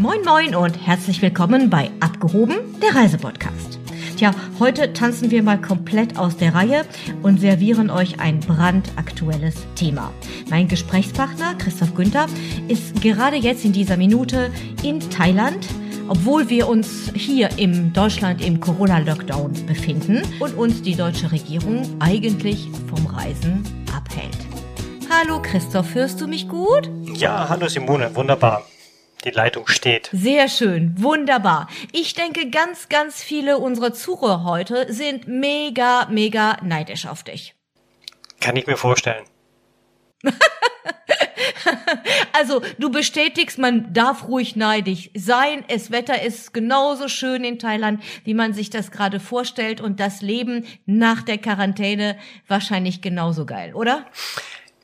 Moin Moin und herzlich willkommen bei Abgehoben, der Reisepodcast. Tja, heute tanzen wir mal komplett aus der Reihe und servieren euch ein brandaktuelles Thema. Mein Gesprächspartner Christoph Günther ist gerade jetzt in dieser Minute in Thailand obwohl wir uns hier im Deutschland im Corona-Lockdown befinden und uns die deutsche Regierung eigentlich vom Reisen abhält. Hallo Christoph, hörst du mich gut? Ja, hallo Simone, wunderbar. Die Leitung steht. Sehr schön, wunderbar. Ich denke, ganz, ganz viele unserer Zuhörer heute sind mega, mega neidisch auf dich. Kann ich mir vorstellen. also du bestätigst, man darf ruhig neidisch sein. Das Wetter ist genauso schön in Thailand, wie man sich das gerade vorstellt und das Leben nach der Quarantäne wahrscheinlich genauso geil, oder?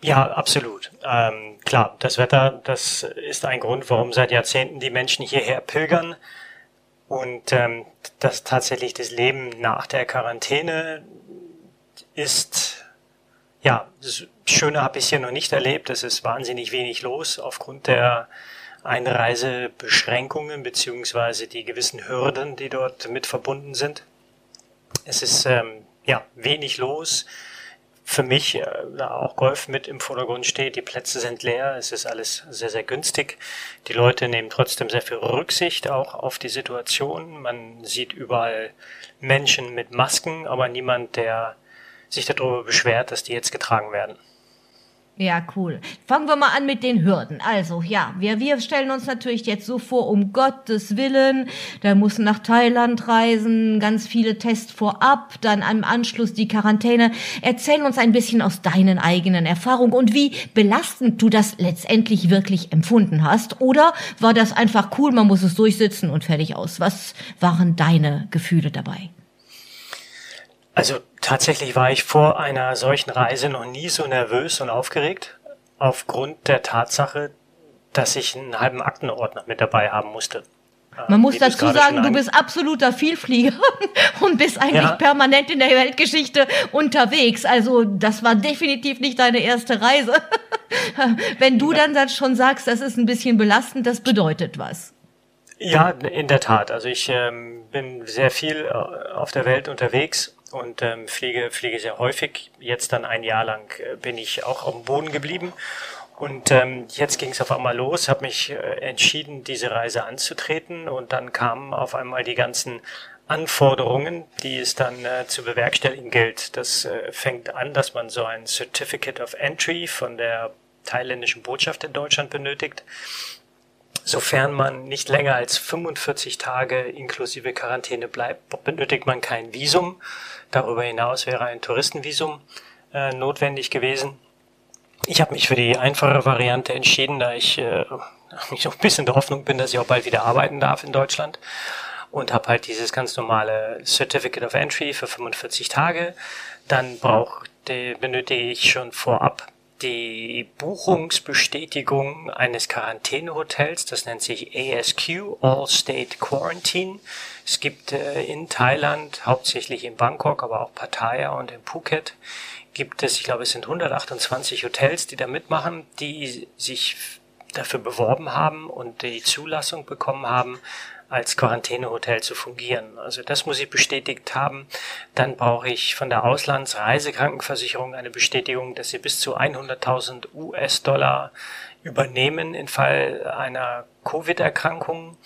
Ja, absolut. Ähm, klar, das Wetter, das ist ein Grund, warum seit Jahrzehnten die Menschen hierher pilgern. Und ähm, das tatsächlich das Leben nach der Quarantäne ist ja, schöner habe ich hier noch nicht erlebt. Es ist wahnsinnig wenig los aufgrund der Einreisebeschränkungen beziehungsweise die gewissen Hürden, die dort mit verbunden sind. Es ist ähm, ja wenig los. Für mich, äh, da auch Golf mit im Vordergrund steht, die Plätze sind leer, es ist alles sehr, sehr günstig. Die Leute nehmen trotzdem sehr viel Rücksicht auch auf die Situation. Man sieht überall Menschen mit Masken, aber niemand, der sich darüber beschwert, dass die jetzt getragen werden. Ja, cool. Fangen wir mal an mit den Hürden. Also, ja, wir, wir stellen uns natürlich jetzt so vor, um Gottes Willen, da muss nach Thailand reisen, ganz viele Tests vorab, dann am Anschluss die Quarantäne. Erzähl uns ein bisschen aus deinen eigenen Erfahrungen und wie belastend du das letztendlich wirklich empfunden hast. Oder war das einfach cool, man muss es durchsitzen und fertig aus? Was waren deine Gefühle dabei? Also tatsächlich war ich vor einer solchen Reise noch nie so nervös und aufgeregt, aufgrund der Tatsache, dass ich einen halben Aktenordner mit dabei haben musste. Man muss dazu sagen, du bist absoluter Vielflieger und bist eigentlich ja. permanent in der Weltgeschichte unterwegs. Also das war definitiv nicht deine erste Reise. Wenn du dann, dann schon sagst, das ist ein bisschen belastend, das bedeutet was. Ja, in der Tat. Also ich ähm, bin sehr viel äh, auf der Welt unterwegs und ähm, fliege, fliege sehr häufig. Jetzt dann ein Jahr lang äh, bin ich auch dem Boden geblieben. Und ähm, jetzt ging es auf einmal los, habe mich äh, entschieden, diese Reise anzutreten und dann kamen auf einmal die ganzen Anforderungen, die es dann äh, zu bewerkstelligen gilt. Das äh, fängt an, dass man so ein Certificate of Entry von der thailändischen Botschaft in Deutschland benötigt. Sofern man nicht länger als 45 Tage inklusive Quarantäne bleibt, benötigt man kein Visum. Darüber hinaus wäre ein Touristenvisum äh, notwendig gewesen. Ich habe mich für die einfache Variante entschieden, da ich äh, so ein bisschen der Hoffnung bin, dass ich auch bald wieder arbeiten darf in Deutschland und habe halt dieses ganz normale Certificate of Entry für 45 Tage. Dann brauchte, benötige ich schon vorab die Buchungsbestätigung eines Quarantänehotels, das nennt sich ASQ, All State Quarantine. Es gibt äh, in Thailand, hauptsächlich in Bangkok, aber auch Pattaya und in Phuket, gibt es, ich glaube, es sind 128 Hotels, die da mitmachen, die sich dafür beworben haben und die Zulassung bekommen haben, als Quarantänehotel zu fungieren. Also das muss ich bestätigt haben. Dann brauche ich von der Auslandsreisekrankenversicherung eine Bestätigung, dass sie bis zu 100.000 US-Dollar übernehmen im Fall einer Covid-Erkrankung.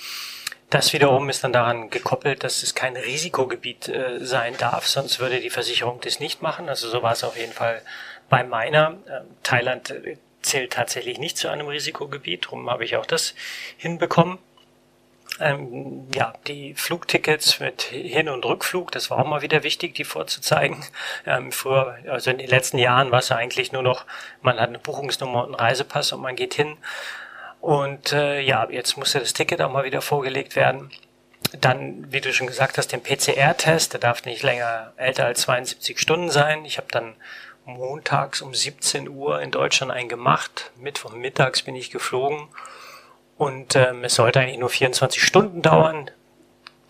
Das wiederum ist dann daran gekoppelt, dass es kein Risikogebiet äh, sein darf, sonst würde die Versicherung das nicht machen. Also so war es auf jeden Fall bei meiner. Ähm, Thailand äh, zählt tatsächlich nicht zu einem Risikogebiet, darum habe ich auch das hinbekommen. Ähm, ja, die Flugtickets mit Hin- und Rückflug, das war auch mal wieder wichtig, die vorzuzeigen. Ähm, früher, also in den letzten Jahren war es ja eigentlich nur noch, man hat eine Buchungsnummer und einen Reisepass und man geht hin. Und äh, ja, jetzt musste das Ticket auch mal wieder vorgelegt werden. Dann, wie du schon gesagt hast, den PCR-Test, der darf nicht länger älter als 72 Stunden sein. Ich habe dann montags um 17 Uhr in Deutschland einen gemacht. Mittwoch mittags bin ich geflogen und ähm, es sollte eigentlich nur 24 Stunden dauern.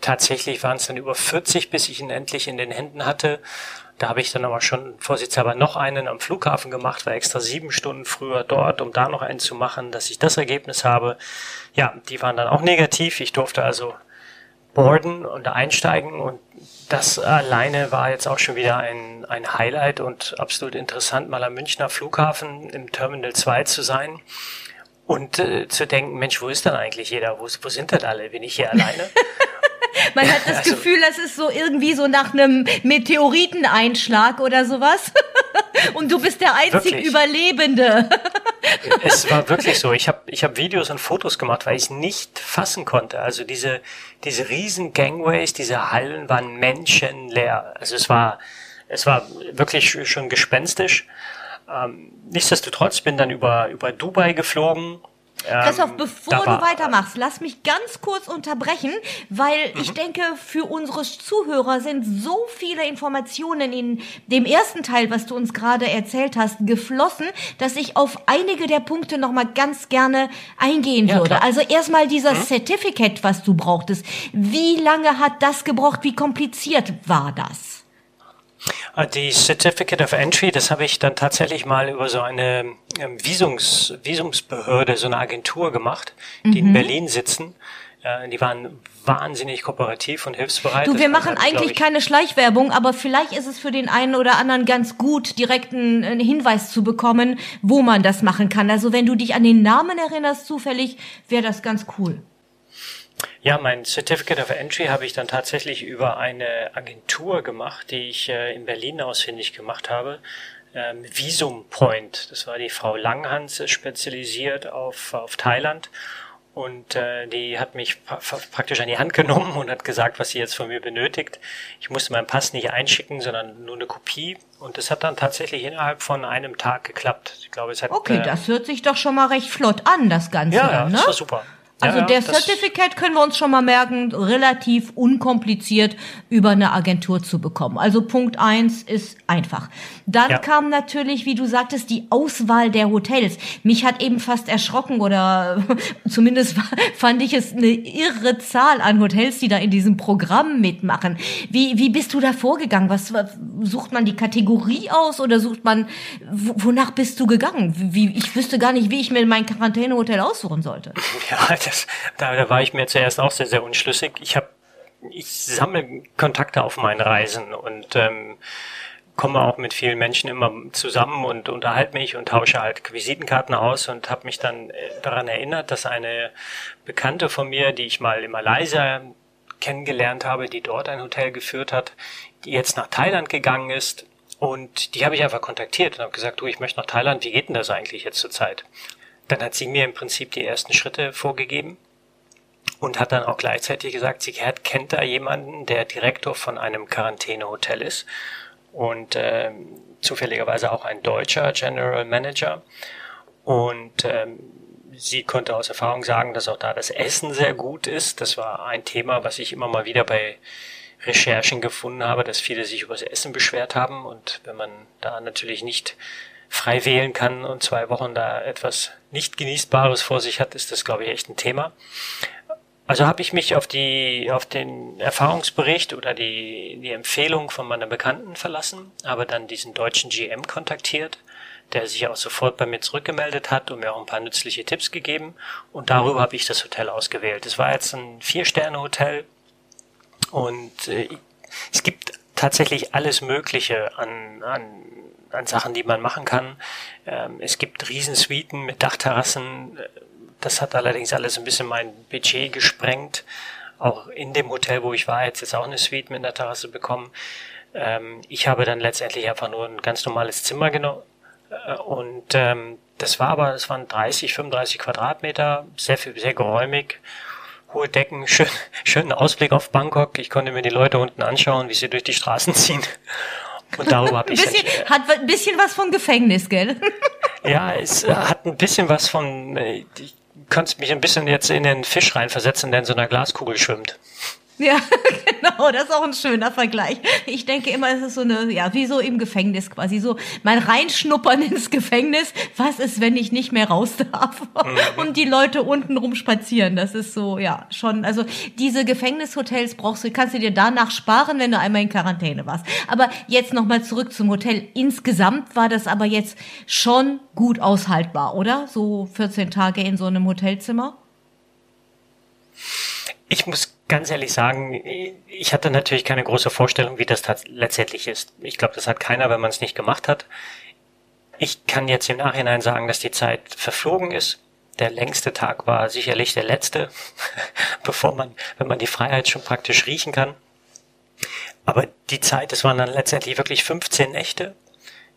tatsächlich waren es dann über 40, bis ich ihn endlich in den Händen hatte. Da habe ich dann aber schon vorsichtshalber noch einen am Flughafen gemacht, war extra sieben Stunden früher dort, um da noch einen zu machen, dass ich das Ergebnis habe. Ja, die waren dann auch negativ. Ich durfte also boarden und einsteigen und das alleine war jetzt auch schon wieder ein, ein Highlight und absolut interessant, mal am Münchner Flughafen im Terminal 2 zu sein und äh, zu denken, Mensch, wo ist denn eigentlich jeder? Wo, wo sind denn alle? Bin ich hier alleine? Man hat das also, Gefühl, das ist so irgendwie so nach einem Meteoriteneinschlag oder sowas. Und du bist der einzig wirklich? Überlebende. Es war wirklich so. Ich habe ich hab Videos und Fotos gemacht, weil ich es nicht fassen konnte. Also diese, diese riesen Gangways, diese Hallen waren menschenleer. Also es war, es war wirklich schon gespenstisch. Ähm, nichtsdestotrotz bin dann über, über Dubai geflogen Christoph, ähm, bevor du weitermachst, lass mich ganz kurz unterbrechen, weil mhm. ich denke, für unsere Zuhörer sind so viele Informationen in dem ersten Teil, was du uns gerade erzählt hast, geflossen, dass ich auf einige der Punkte nochmal ganz gerne eingehen ja, würde. Klar. Also erstmal dieser mhm. Certificate, was du brauchtest. Wie lange hat das gebraucht? Wie kompliziert war das? Ah, die Certificate of Entry, das habe ich dann tatsächlich mal über so eine ähm, Visums, Visumsbehörde, so eine Agentur gemacht, die mhm. in Berlin sitzen. Die waren wahnsinnig kooperativ und hilfsbereit. Du, wir das machen eigentlich keine Schleichwerbung, aber vielleicht ist es für den einen oder anderen ganz gut, direkt einen, einen Hinweis zu bekommen, wo man das machen kann. Also wenn du dich an den Namen erinnerst zufällig, wäre das ganz cool. Ja, mein Certificate of Entry habe ich dann tatsächlich über eine Agentur gemacht, die ich äh, in Berlin ausfindig gemacht habe. Ähm, Visum Point, das war die Frau Langhans, spezialisiert auf, auf Thailand. Und äh, die hat mich pra praktisch an die Hand genommen und hat gesagt, was sie jetzt von mir benötigt. Ich musste meinen Pass nicht einschicken, sondern nur eine Kopie. Und das hat dann tatsächlich innerhalb von einem Tag geklappt. Ich glaube, es hat. Okay, äh, das hört sich doch schon mal recht flott an, das Ganze. Ja, ja ne? das war super. Also ja, der Certificate können wir uns schon mal merken, relativ unkompliziert über eine Agentur zu bekommen. Also Punkt eins ist einfach. Dann ja. kam natürlich, wie du sagtest, die Auswahl der Hotels. Mich hat eben fast erschrocken oder zumindest fand ich es eine irre Zahl an Hotels, die da in diesem Programm mitmachen. Wie, wie bist du da vorgegangen? Was, sucht man die Kategorie aus oder sucht man, wonach bist du gegangen? Wie, ich wüsste gar nicht, wie ich mir mein Quarantänehotel aussuchen sollte. Ja, das, da, da war ich mir zuerst auch sehr, sehr unschlüssig. Ich habe, ich sammle Kontakte auf meinen Reisen und ähm, komme auch mit vielen Menschen immer zusammen und unterhalte mich und tausche halt Visitenkarten aus und habe mich dann äh, daran erinnert, dass eine Bekannte von mir, die ich mal in Malaysia kennengelernt habe, die dort ein Hotel geführt hat, die jetzt nach Thailand gegangen ist und die habe ich einfach kontaktiert und habe gesagt, du, ich möchte nach Thailand, wie geht denn das eigentlich jetzt zur Zeit? Dann hat sie mir im Prinzip die ersten Schritte vorgegeben und hat dann auch gleichzeitig gesagt, sie kennt da jemanden, der Direktor von einem Quarantänehotel ist und äh, zufälligerweise auch ein deutscher General Manager. Und ähm, sie konnte aus Erfahrung sagen, dass auch da das Essen sehr gut ist. Das war ein Thema, was ich immer mal wieder bei Recherchen gefunden habe, dass viele sich über das Essen beschwert haben. Und wenn man da natürlich nicht frei wählen kann und zwei Wochen da etwas nicht genießbares vor sich hat, ist das, glaube ich, echt ein Thema. Also habe ich mich auf die auf den Erfahrungsbericht oder die die Empfehlung von meiner Bekannten verlassen, aber dann diesen deutschen GM kontaktiert, der sich auch sofort bei mir zurückgemeldet hat und mir auch ein paar nützliche Tipps gegeben und darüber habe ich das Hotel ausgewählt. Es war jetzt ein vier Sterne Hotel und äh, es gibt tatsächlich alles Mögliche an an an Sachen, die man machen kann. Ähm, es gibt Riesensuiten mit Dachterrassen. Das hat allerdings alles ein bisschen mein Budget gesprengt. Auch in dem Hotel, wo ich war, hätte jetzt auch eine Suite mit einer Terrasse bekommen. Ähm, ich habe dann letztendlich einfach nur ein ganz normales Zimmer genommen. Äh, und ähm, das war aber, es waren 30, 35 Quadratmeter, sehr viel, sehr geräumig hohe Decken, schön, schönen Ausblick auf Bangkok. Ich konnte mir die Leute unten anschauen, wie sie durch die Straßen ziehen. Und darüber habe ich bisschen, halt, Hat ein bisschen was von Gefängnis, gell? ja, es äh, hat ein bisschen was von. Ich äh, kannst mich ein bisschen jetzt in den Fisch reinversetzen, der in so einer Glaskugel schwimmt. Ja, genau, das ist auch ein schöner Vergleich. Ich denke immer, es ist so eine, ja, wie so im Gefängnis quasi, so mein Reinschnuppern ins Gefängnis. Was ist, wenn ich nicht mehr raus darf? Mhm. Und die Leute unten rum spazieren. Das ist so, ja, schon, also diese Gefängnishotels brauchst du, kannst du dir danach sparen, wenn du einmal in Quarantäne warst. Aber jetzt nochmal zurück zum Hotel. Insgesamt war das aber jetzt schon gut aushaltbar, oder? So 14 Tage in so einem Hotelzimmer? Ich muss ganz ehrlich sagen, ich hatte natürlich keine große Vorstellung, wie das letztendlich ist. Ich glaube, das hat keiner, wenn man es nicht gemacht hat. Ich kann jetzt im Nachhinein sagen, dass die Zeit verflogen ist. Der längste Tag war sicherlich der letzte, bevor man, wenn man die Freiheit schon praktisch riechen kann. Aber die Zeit, es waren dann letztendlich wirklich 15 Nächte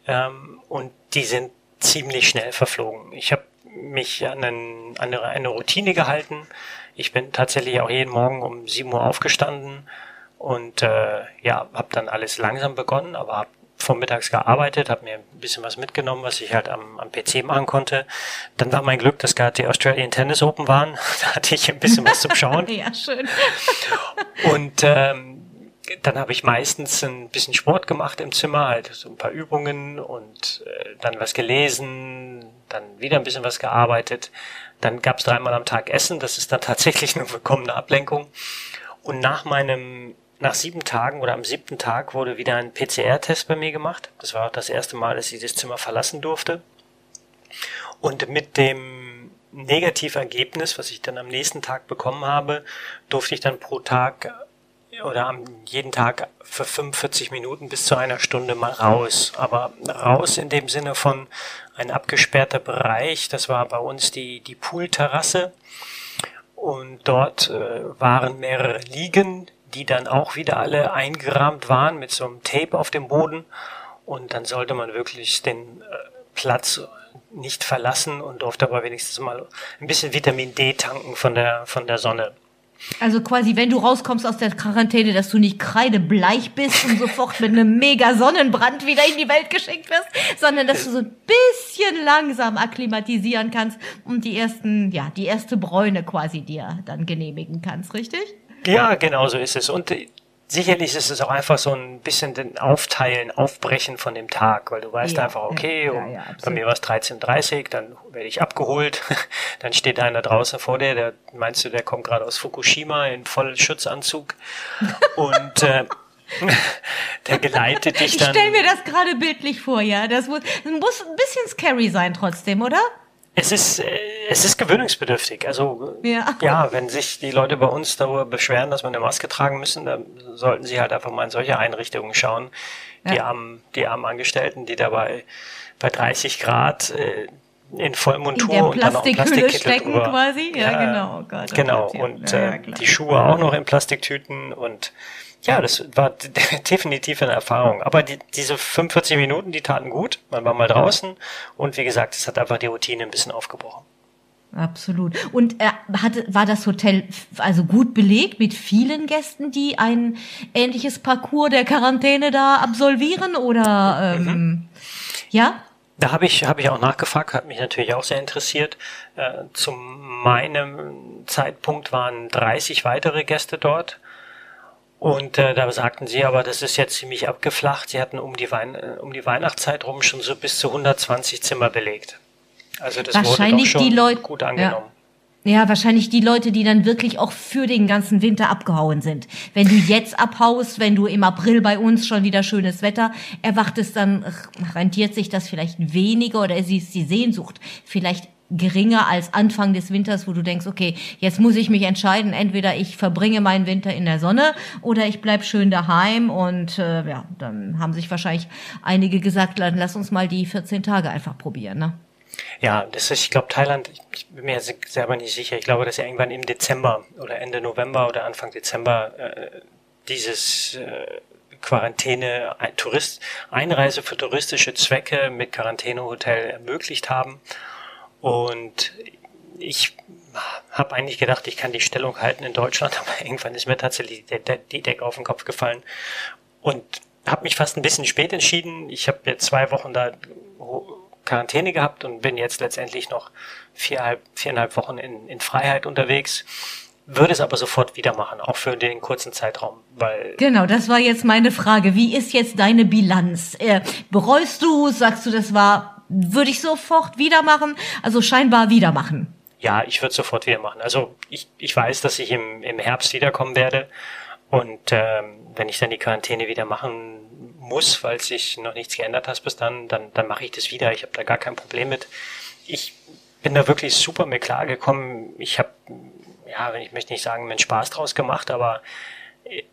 ähm, und die sind ziemlich schnell verflogen. Ich habe mich an, einen, an eine Routine gehalten ich bin tatsächlich auch jeden Morgen um 7 Uhr aufgestanden und äh, ja, habe dann alles langsam begonnen, aber habe vormittags gearbeitet, habe mir ein bisschen was mitgenommen, was ich halt am, am PC machen konnte. Dann war mein Glück, dass gerade die Australian Tennis Open waren. da hatte ich ein bisschen was zum Schauen. ja, schön. und ähm, dann habe ich meistens ein bisschen Sport gemacht im Zimmer, halt so ein paar Übungen und äh, dann was gelesen, dann wieder ein bisschen was gearbeitet. Dann gab es dreimal am Tag Essen, das ist dann tatsächlich eine willkommene Ablenkung. Und nach meinem, nach sieben Tagen oder am siebten Tag wurde wieder ein PCR-Test bei mir gemacht. Das war auch das erste Mal, dass ich das Zimmer verlassen durfte. Und mit dem Negativergebnis, was ich dann am nächsten Tag bekommen habe, durfte ich dann pro Tag oder jeden Tag für 45 Minuten bis zu einer Stunde mal raus. Aber raus in dem Sinne von ein abgesperrter Bereich. Das war bei uns die, die Poolterrasse. Und dort äh, waren mehrere Liegen, die dann auch wieder alle eingerahmt waren mit so einem Tape auf dem Boden. Und dann sollte man wirklich den äh, Platz nicht verlassen und durfte aber wenigstens mal ein bisschen Vitamin D tanken von der, von der Sonne. Also quasi, wenn du rauskommst aus der Quarantäne, dass du nicht kreidebleich bist und sofort mit einem mega Sonnenbrand wieder in die Welt geschickt wirst, sondern dass du so ein bisschen langsam akklimatisieren kannst und die ersten, ja, die erste Bräune quasi dir dann genehmigen kannst, richtig? Ja, genau so ist es. Und sicherlich ist es auch einfach so ein bisschen den Aufteilen, Aufbrechen von dem Tag, weil du weißt ja, einfach, okay, ja, um, ja, bei mir war es 13.30 dann werde ich abgeholt, dann steht einer draußen vor dir, der meinst du, der kommt gerade aus Fukushima in Vollschutzanzug und äh, der geleitet dich dann. Ich stell mir das gerade bildlich vor, ja. Das muss, das muss ein bisschen scary sein trotzdem, oder? Es ist, äh, es ist gewöhnungsbedürftig. Also ja. ja, wenn sich die Leute bei uns darüber beschweren, dass wir eine Maske tragen müssen, dann sollten sie halt einfach mal in solche Einrichtungen schauen. Die ja. armen, die armen Angestellten, die dabei bei 30 Grad äh, in Vollmontur in und dann auch Plastikhülle stecken drüber. quasi. Ja, ja genau. Oh Gott, oh genau. Und äh, die Schuhe auch noch in Plastiktüten und ja, das war definitiv eine Erfahrung. Aber die, diese 45 Minuten, die taten gut. Man war mal draußen und wie gesagt, es hat einfach die Routine ein bisschen aufgebrochen. Absolut. Und er hatte, war das Hotel also gut belegt mit vielen Gästen, die ein ähnliches Parcours der Quarantäne da absolvieren oder ähm, mhm. ja? Da habe ich, hab ich auch nachgefragt, hat mich natürlich auch sehr interessiert. Äh, zu meinem Zeitpunkt waren 30 weitere Gäste dort. Und äh, da sagten sie, aber das ist jetzt ziemlich abgeflacht. Sie hatten um die, Wein äh, um die Weihnachtszeit rum schon so bis zu 120 Zimmer belegt. Also das wahrscheinlich wurde doch schon die Leute, gut angenommen. Ja. ja, wahrscheinlich die Leute, die dann wirklich auch für den ganzen Winter abgehauen sind. Wenn du jetzt abhaust, wenn du im April bei uns schon wieder schönes Wetter erwartest, dann rentiert sich das vielleicht weniger oder ist die Sehnsucht vielleicht geringer als Anfang des Winters, wo du denkst, okay, jetzt muss ich mich entscheiden, entweder ich verbringe meinen Winter in der Sonne oder ich bleib schön daheim und äh, ja, dann haben sich wahrscheinlich einige gesagt, lass uns mal die 14 Tage einfach probieren, ne? Ja, das ist, ich glaube, Thailand, ich bin mir selber nicht sicher. Ich glaube, dass irgendwann im Dezember oder Ende November oder Anfang Dezember äh, dieses äh, Quarantäne, Tourist, Einreise für touristische Zwecke mit Quarantänehotel ermöglicht haben. Und ich habe eigentlich gedacht, ich kann die Stellung halten in Deutschland, aber irgendwann ist mir tatsächlich die Decke auf den Kopf gefallen und habe mich fast ein bisschen spät entschieden. Ich habe jetzt zwei Wochen da Quarantäne gehabt und bin jetzt letztendlich noch viereinhalb, viereinhalb Wochen in, in Freiheit unterwegs. würde es aber sofort wieder machen, auch für den kurzen Zeitraum, weil. Genau, das war jetzt meine Frage. Wie ist jetzt deine Bilanz? Äh, bereust du, sagst du, das war, würde ich sofort wieder machen? Also scheinbar wieder machen. Ja, ich würde sofort wieder machen. Also ich, ich weiß, dass ich im, im Herbst wiederkommen werde. Und ähm, wenn ich dann die Quarantäne wieder machen muss, weil sich noch nichts geändert hat bis dann, dann, dann mache ich das wieder. Ich habe da gar kein Problem mit. Ich bin da wirklich super mit klargekommen. Ich habe ja, ich möchte nicht sagen, meinen Spaß draus gemacht, aber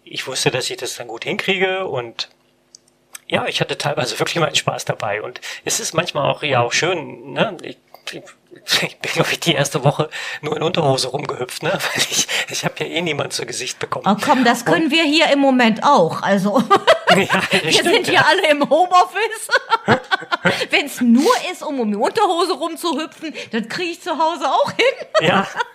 ich wusste, dass ich das dann gut hinkriege und ja, ich hatte teilweise wirklich meinen Spaß dabei und es ist manchmal auch ja auch schön, ne? Ich, ich bin, glaube ich, die erste Woche nur in Unterhose rumgehüpft, ne? Weil ich, ich habe ja eh niemand zu Gesicht bekommen. Oh komm, das können und, wir hier im Moment auch. Also ja, wir stimmt, sind hier ja. alle im Homeoffice. Wenn es nur ist, um um die Unterhose rumzuhüpfen, das kriege ich zu Hause auch hin. ja.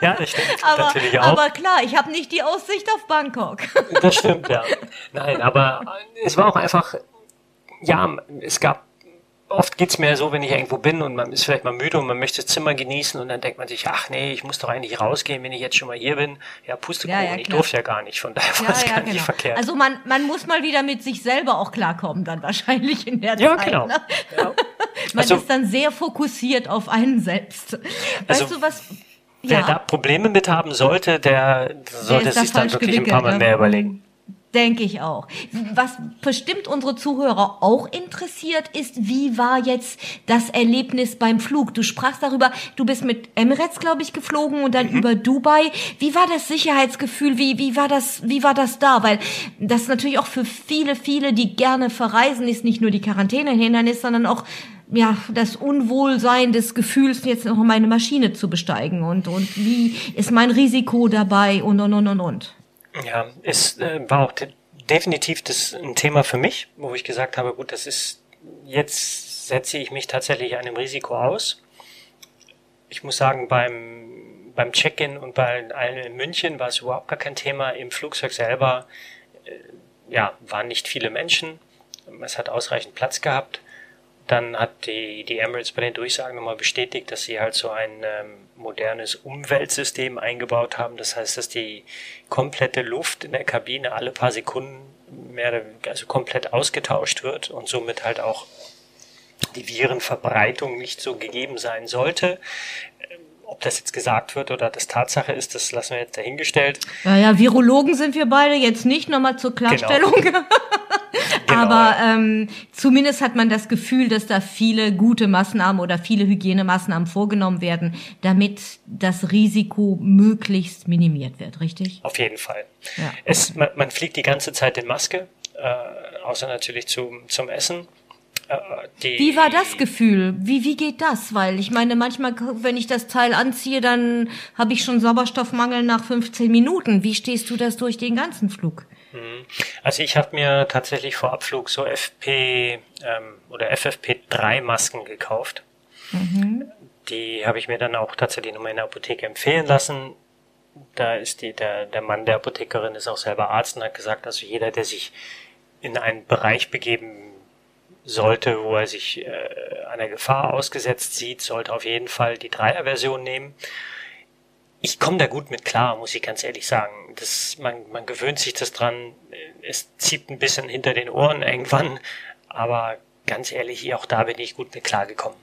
Ja, das stimmt aber, natürlich auch. Aber klar, ich habe nicht die Aussicht auf Bangkok. Das stimmt, ja. Nein, aber es war auch einfach, ja, es gab oft geht's mir so, wenn ich irgendwo bin und man ist vielleicht mal müde und man möchte das Zimmer genießen und dann denkt man sich, ach nee, ich muss doch eigentlich rausgehen, wenn ich jetzt schon mal hier bin. Ja, Pustekuchen, ja, ja, ich durfte ja gar nicht, von daher war es ja, gar genau. nicht verkehrt. Also man, man muss mal wieder mit sich selber auch klarkommen dann wahrscheinlich in der ja, Zeit. Genau. Ne? Ja, man also, ist dann sehr fokussiert auf einen selbst. Weißt also, du was? Wer da Probleme mit haben sollte, der sollte sich dann wirklich ein paar Mal mehr überlegen. Denke ich auch. Was bestimmt unsere Zuhörer auch interessiert, ist, wie war jetzt das Erlebnis beim Flug? Du sprachst darüber, du bist mit Emirates, glaube ich, geflogen und dann mhm. über Dubai. Wie war das Sicherheitsgefühl? Wie, wie war das, wie war das da? Weil das natürlich auch für viele, viele, die gerne verreisen, ist nicht nur die Quarantäne ein Hindernis, sondern auch ja, das Unwohlsein des Gefühls, jetzt noch meine Maschine zu besteigen und, und wie ist mein Risiko dabei und, und, und, und, und. Ja, es äh, war auch de definitiv das ein Thema für mich, wo ich gesagt habe, gut, das ist, jetzt setze ich mich tatsächlich einem Risiko aus. Ich muss sagen, beim, beim Check-in und bei allen in München war es überhaupt gar kein Thema. Im Flugzeug selber, äh, ja, waren nicht viele Menschen. Es hat ausreichend Platz gehabt. Dann hat die, die Emirates bei den Durchsagen nochmal bestätigt, dass sie halt so ein ähm, modernes Umweltsystem eingebaut haben. Das heißt, dass die komplette Luft in der Kabine alle paar Sekunden mehr, also komplett ausgetauscht wird und somit halt auch die Virenverbreitung nicht so gegeben sein sollte. Ähm, ob das jetzt gesagt wird oder das Tatsache ist, das lassen wir jetzt dahingestellt. Naja, Virologen sind wir beide jetzt nicht nochmal zur Klarstellung. Genau. Genau. Aber ähm, zumindest hat man das Gefühl, dass da viele gute Maßnahmen oder viele Hygienemaßnahmen vorgenommen werden, damit das Risiko möglichst minimiert wird, richtig? Auf jeden Fall. Ja. Es, man, man fliegt die ganze Zeit in Maske, äh, außer natürlich zum, zum Essen. Äh, die, wie war das Gefühl? Wie, wie geht das? Weil ich meine, manchmal, wenn ich das Teil anziehe, dann habe ich schon Sauerstoffmangel nach 15 Minuten. Wie stehst du das durch den ganzen Flug? Mhm. Also ich habe mir tatsächlich vor Abflug so FP ähm, oder FFP3 Masken gekauft. Mhm. Die habe ich mir dann auch tatsächlich nochmal in der Apotheke empfehlen lassen. Da ist die, der, der Mann der Apothekerin ist auch selber Arzt und hat gesagt, also jeder, der sich in einen Bereich begeben sollte, wo er sich äh, einer Gefahr ausgesetzt sieht, sollte auf jeden Fall die Dreier-Version nehmen ich komme da gut mit klar, muss ich ganz ehrlich sagen. Das, man, man gewöhnt sich das dran. Es zieht ein bisschen hinter den Ohren irgendwann. Aber ganz ehrlich, auch da bin ich gut mit klar gekommen.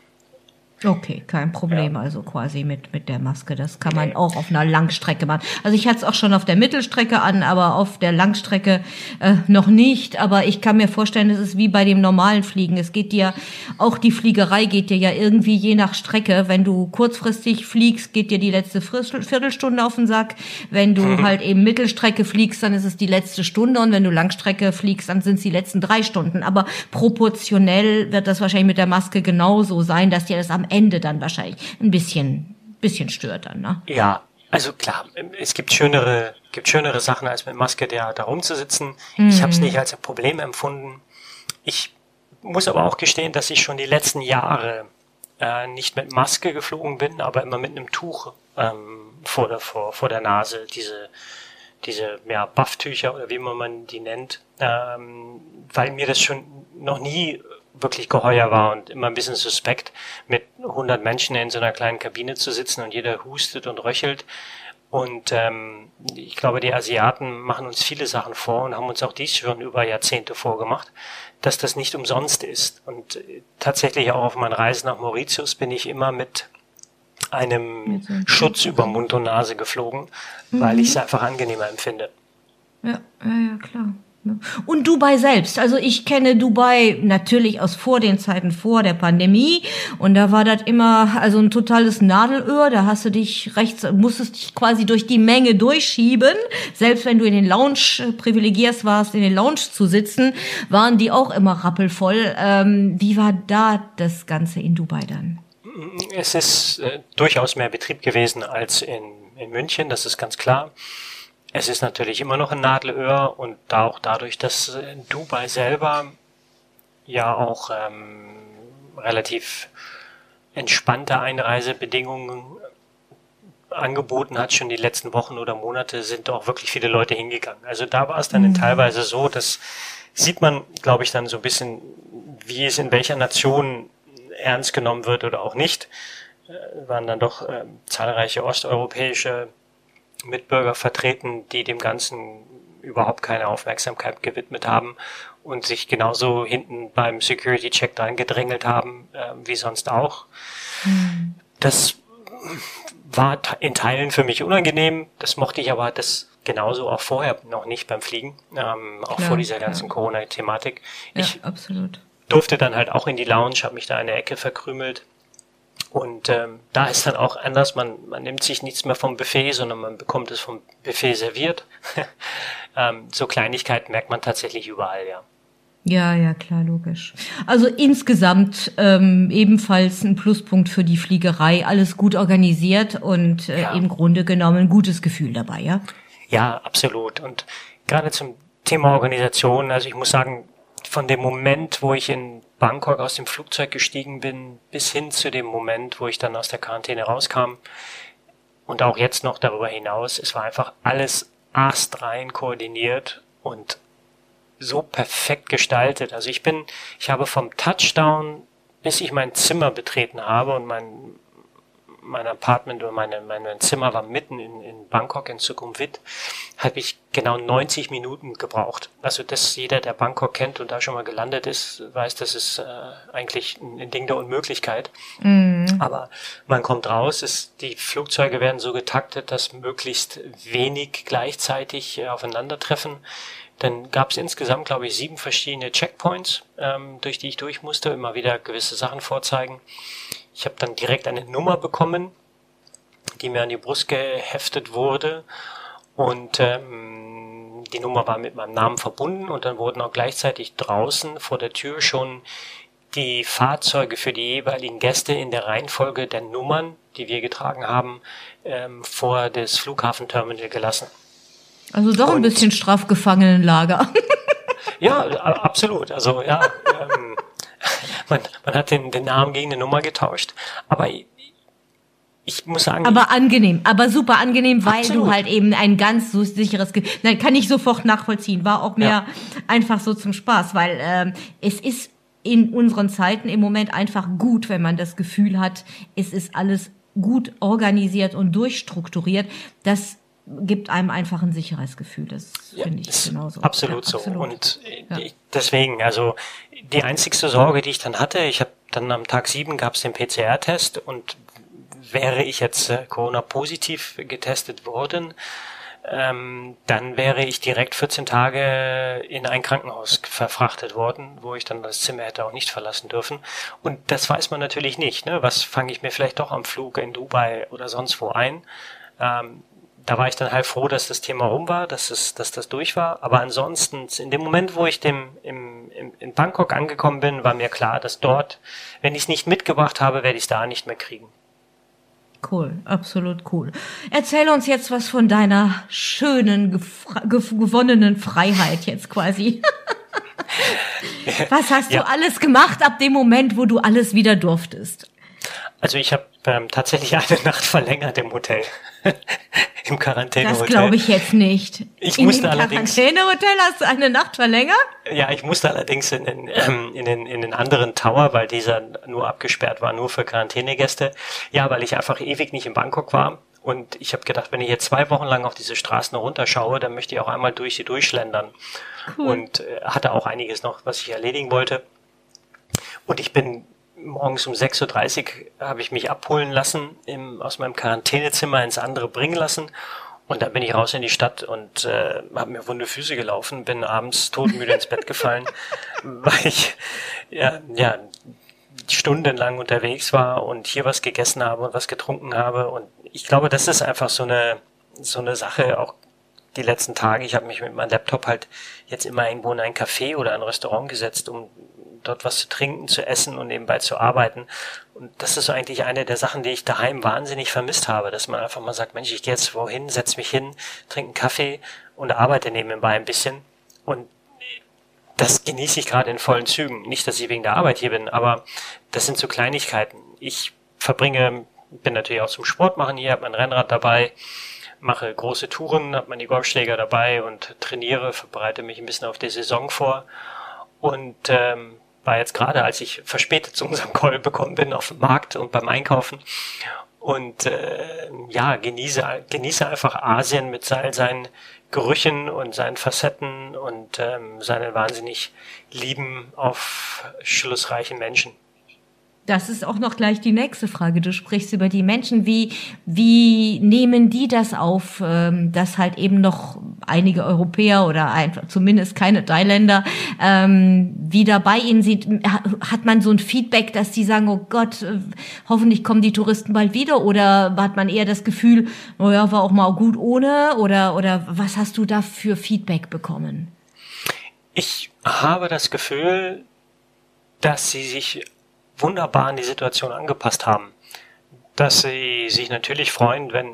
Okay, kein Problem, ja. also quasi mit, mit der Maske. Das kann man auch auf einer Langstrecke machen. Also ich hatte es auch schon auf der Mittelstrecke an, aber auf der Langstrecke äh, noch nicht. Aber ich kann mir vorstellen, es ist wie bei dem normalen Fliegen. Es geht dir, auch die Fliegerei geht dir ja irgendwie je nach Strecke. Wenn du kurzfristig fliegst, geht dir die letzte Viertelstunde auf den Sack. Wenn du mhm. halt eben Mittelstrecke fliegst, dann ist es die letzte Stunde. Und wenn du Langstrecke fliegst, dann sind es die letzten drei Stunden. Aber proportionell wird das wahrscheinlich mit der Maske genauso sein, dass dir das am Ende dann wahrscheinlich ein bisschen, bisschen stört dann, ne? Ja, also klar, es gibt schönere, gibt schönere Sachen als mit Maske da, da rumzusitzen. Mhm. Ich habe es nicht als ein Problem empfunden. Ich muss aber auch gestehen, dass ich schon die letzten Jahre äh, nicht mit Maske geflogen bin, aber immer mit einem Tuch ähm, vor, der, vor, vor der Nase, diese, diese ja, Bufftücher oder wie man die nennt, ähm, weil mir das schon noch nie wirklich geheuer war und immer ein bisschen suspekt, mit 100 Menschen in so einer kleinen Kabine zu sitzen und jeder hustet und röchelt. Und ähm, ich glaube, die Asiaten machen uns viele Sachen vor und haben uns auch dies schon über Jahrzehnte vorgemacht, dass das nicht umsonst ist. Und äh, tatsächlich auch auf meinen Reisen nach Mauritius bin ich immer mit einem Schutz über Mund und Nase geflogen, mhm. weil ich es einfach angenehmer empfinde. Ja, ja, ja, klar. Und Dubai selbst. Also ich kenne Dubai natürlich aus vor den Zeiten vor der Pandemie. Und da war das immer also ein totales Nadelöhr. Da hast du dich rechts, musstest dich quasi durch die Menge durchschieben. Selbst wenn du in den Lounge äh, privilegiert warst, in den Lounge zu sitzen, waren die auch immer rappelvoll. Ähm, wie war da das Ganze in Dubai dann? Es ist äh, durchaus mehr Betrieb gewesen als in, in München, das ist ganz klar. Es ist natürlich immer noch ein Nadelöhr und auch dadurch, dass Dubai selber ja auch ähm, relativ entspannte Einreisebedingungen angeboten hat, schon die letzten Wochen oder Monate sind auch wirklich viele Leute hingegangen. Also da war es dann mhm. teilweise so, dass sieht man, glaube ich, dann so ein bisschen, wie es in welcher Nation ernst genommen wird oder auch nicht. Äh, waren dann doch äh, zahlreiche osteuropäische Mitbürger vertreten, die dem Ganzen überhaupt keine Aufmerksamkeit gewidmet haben und sich genauso hinten beim Security-Check dran gedrängelt haben, äh, wie sonst auch. Mhm. Das war in Teilen für mich unangenehm. Das mochte ich aber das genauso auch vorher noch nicht beim Fliegen, ähm, auch klar, vor dieser ganzen Corona-Thematik. Ja, ich absolut. durfte dann halt auch in die Lounge, habe mich da in der Ecke verkrümelt und ähm, da ist dann auch anders, man, man nimmt sich nichts mehr vom Buffet, sondern man bekommt es vom Buffet serviert. ähm, so Kleinigkeiten merkt man tatsächlich überall, ja. Ja, ja, klar, logisch. Also insgesamt ähm, ebenfalls ein Pluspunkt für die Fliegerei, alles gut organisiert und äh, ja. im Grunde genommen ein gutes Gefühl dabei, ja? Ja, absolut. Und gerade zum Thema Organisation, also ich muss sagen, von dem Moment, wo ich in Bangkok aus dem Flugzeug gestiegen bin, bis hin zu dem Moment, wo ich dann aus der Quarantäne rauskam und auch jetzt noch darüber hinaus, es war einfach alles astrein koordiniert und so perfekt gestaltet. Also ich bin, ich habe vom Touchdown, bis ich mein Zimmer betreten habe und mein, mein Apartment oder meine, mein Zimmer war mitten in, in Bangkok in Sukhumvit, habe ich genau 90 Minuten gebraucht. Also dass jeder, der Bangkok kennt und da schon mal gelandet ist, weiß, das ist äh, eigentlich ein Ding der Unmöglichkeit. Mhm. Aber man kommt raus, ist, die Flugzeuge werden so getaktet, dass möglichst wenig gleichzeitig äh, aufeinandertreffen. Dann gab es insgesamt, glaube ich, sieben verschiedene Checkpoints, ähm, durch die ich durch musste, immer wieder gewisse Sachen vorzeigen. Ich habe dann direkt eine Nummer bekommen, die mir an die Brust geheftet wurde. Und ähm, die Nummer war mit meinem Namen verbunden und dann wurden auch gleichzeitig draußen vor der Tür schon die Fahrzeuge für die jeweiligen Gäste in der Reihenfolge der Nummern, die wir getragen haben, ähm, vor das Flughafenterminal gelassen. Also doch ein und, bisschen Strafgefangenenlager. ja, absolut. Also ja, ähm, man, man hat den, den Namen gegen eine Nummer getauscht. Aber ich muss sagen. Aber angenehm, aber super angenehm, weil absolut. du halt eben ein ganz so sicheres, Ge nein, kann ich sofort nachvollziehen, war auch mehr ja. einfach so zum Spaß, weil ähm, es ist in unseren Zeiten im Moment einfach gut, wenn man das Gefühl hat, es ist alles gut organisiert und durchstrukturiert. Das gibt einem einfach ein sicheres Gefühl. Das ja, finde ich genauso. Absolut ja, so. Absolut. Und ja. deswegen, also die einzigste Sorge, die ich dann hatte, ich habe dann am Tag sieben gab es den PCR-Test und wäre ich jetzt äh, Corona-positiv getestet worden, ähm, dann wäre ich direkt 14 Tage in ein Krankenhaus verfrachtet worden, wo ich dann das Zimmer hätte auch nicht verlassen dürfen. Und das weiß man natürlich nicht. Ne? Was fange ich mir vielleicht doch am Flug in Dubai oder sonst wo ein? Ähm, da war ich dann halt froh, dass das Thema rum war, dass, es, dass das durch war. Aber ansonsten, in dem Moment, wo ich dem, im, im, in Bangkok angekommen bin, war mir klar, dass dort, wenn ich es nicht mitgebracht habe, werde ich es da nicht mehr kriegen. Cool, absolut cool. Erzähl uns jetzt was von deiner schönen, gewonnenen Freiheit jetzt quasi. was hast ja. du alles gemacht ab dem Moment, wo du alles wieder durftest? Also ich habe ähm, tatsächlich eine Nacht verlängert im Hotel. Im Quarantänehotel. Das glaube ich jetzt nicht. Ich in musste allerdings. Im Quarantänehotel hast du eine Nacht verlängert? Ja, ich musste allerdings in den, ähm, in den, in den anderen Tower, weil dieser nur abgesperrt war, nur für Quarantänegäste. Ja, weil ich einfach ewig nicht in Bangkok war Und ich habe gedacht, wenn ich jetzt zwei Wochen lang auf diese Straßen runterschaue, dann möchte ich auch einmal durch sie durchschlendern. Cool. Und äh, hatte auch einiges noch, was ich erledigen wollte. Und ich bin morgens um 6.30 Uhr habe ich mich abholen lassen, im, aus meinem Quarantänezimmer ins andere bringen lassen. Und dann bin ich raus in die Stadt und äh, habe mir wunde Füße gelaufen, bin abends todmüde ins Bett gefallen, weil ich ja, ja stundenlang unterwegs war und hier was gegessen habe und was getrunken habe. Und ich glaube, das ist einfach so eine so eine Sache, auch die letzten Tage. Ich habe mich mit meinem Laptop halt jetzt immer irgendwo in ein Café oder ein Restaurant gesetzt, um dort was zu trinken, zu essen und nebenbei zu arbeiten. Und das ist so eigentlich eine der Sachen, die ich daheim wahnsinnig vermisst habe, dass man einfach mal sagt, Mensch, ich gehe jetzt wohin, setz mich hin, trinke einen Kaffee und arbeite nebenbei ein bisschen. Und das genieße ich gerade in vollen Zügen. Nicht, dass ich wegen der Arbeit hier bin, aber das sind so Kleinigkeiten. Ich verbringe, bin natürlich auch zum Sport machen hier, habe mein Rennrad dabei, mache große Touren, habe meine Golfschläger dabei und trainiere, verbreite mich ein bisschen auf die Saison vor. Und ähm, war jetzt gerade, als ich verspätet zu unserem Call bekommen bin, auf dem Markt und beim Einkaufen. Und äh, ja, genieße, genieße einfach Asien mit all seinen Gerüchen und seinen Facetten und ähm, seinen wahnsinnig lieben, aufschlussreichen Menschen. Das ist auch noch gleich die nächste Frage. Du sprichst über die Menschen. Wie, wie nehmen die das auf, ähm, dass halt eben noch einige Europäer oder einfach zumindest keine Thailänder ähm, wieder bei ihnen sind? Hat man so ein Feedback, dass die sagen, oh Gott, äh, hoffentlich kommen die Touristen bald wieder? Oder hat man eher das Gefühl, naja, oh war auch mal gut ohne? Oder, oder was hast du da für Feedback bekommen? Ich habe das Gefühl, dass sie sich wunderbar an die Situation angepasst haben. Dass sie sich natürlich freuen, wenn,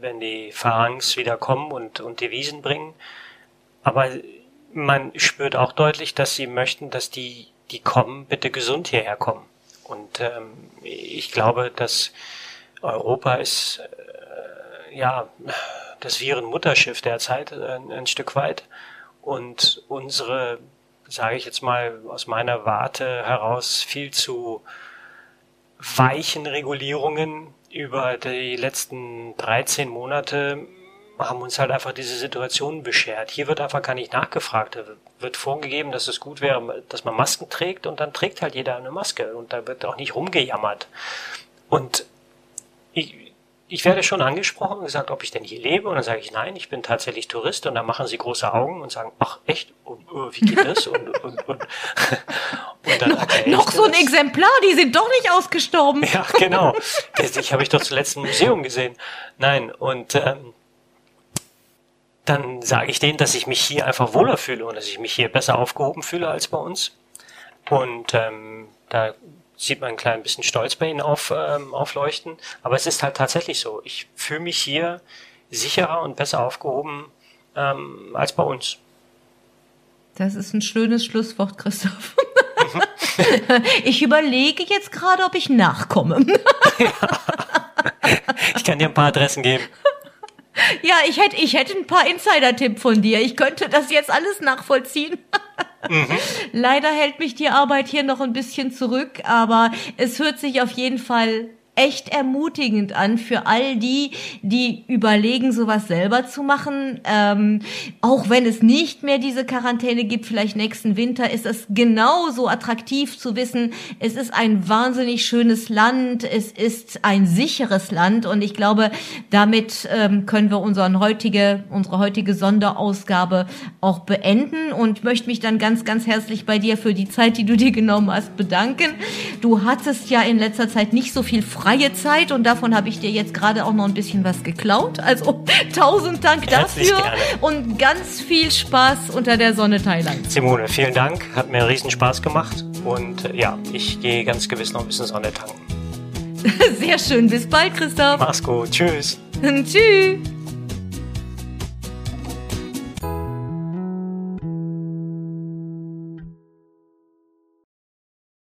wenn die Farangs wieder kommen und, und die Wiesen bringen. Aber man spürt auch deutlich, dass sie möchten, dass die, die kommen, bitte gesund hierher kommen. Und ähm, ich glaube, dass Europa ist äh, ja das Virenmutterschiff derzeit äh, ein Stück weit. Und unsere sage ich jetzt mal aus meiner Warte heraus, viel zu weichen Regulierungen über die letzten 13 Monate haben uns halt einfach diese Situation beschert. Hier wird einfach gar nicht nachgefragt. Da wird vorgegeben, dass es gut wäre, dass man Masken trägt und dann trägt halt jeder eine Maske und da wird auch nicht rumgejammert. Und ich, ich werde schon angesprochen und gesagt, ob ich denn hier lebe. Und dann sage ich, nein, ich bin tatsächlich Tourist. Und dann machen sie große Augen und sagen, ach echt, und, oh, wie geht das? Und, und, und, und dann noch, noch so ein das. Exemplar, die sind doch nicht ausgestorben. Ja, genau. Ich habe ich doch zuletzt im Museum gesehen. Nein, und ähm, dann sage ich denen, dass ich mich hier einfach wohler fühle und dass ich mich hier besser aufgehoben fühle als bei uns. Und ähm, da sieht man ein klein bisschen Stolz bei ihnen auf, ähm, aufleuchten. Aber es ist halt tatsächlich so. Ich fühle mich hier sicherer und besser aufgehoben ähm, als bei uns. Das ist ein schönes Schlusswort, Christoph. ich überlege jetzt gerade, ob ich nachkomme. Ich kann dir ein paar Adressen geben. Ja, ich hätte, ich hätte ein paar Insider-Tipp von dir. Ich könnte das jetzt alles nachvollziehen. Mhm. Leider hält mich die Arbeit hier noch ein bisschen zurück, aber es hört sich auf jeden Fall echt ermutigend an für all die, die überlegen, sowas selber zu machen. Ähm, auch wenn es nicht mehr diese Quarantäne gibt, vielleicht nächsten Winter, ist es genauso attraktiv zu wissen, es ist ein wahnsinnig schönes Land, es ist ein sicheres Land und ich glaube, damit ähm, können wir unseren heutige, unsere heutige Sonderausgabe auch beenden und möchte mich dann ganz, ganz herzlich bei dir für die Zeit, die du dir genommen hast, bedanken. Du hattest ja in letzter Zeit nicht so viel frei freie Zeit und davon habe ich dir jetzt gerade auch noch ein bisschen was geklaut. Also tausend Dank dafür und ganz viel Spaß unter der Sonne Thailand. Simone, vielen Dank, hat mir riesen Spaß gemacht und äh, ja, ich gehe ganz gewiss noch ein bisschen Sonne tanken. Sehr schön, bis bald, Christoph. Mach's gut, tschüss. Tschüss.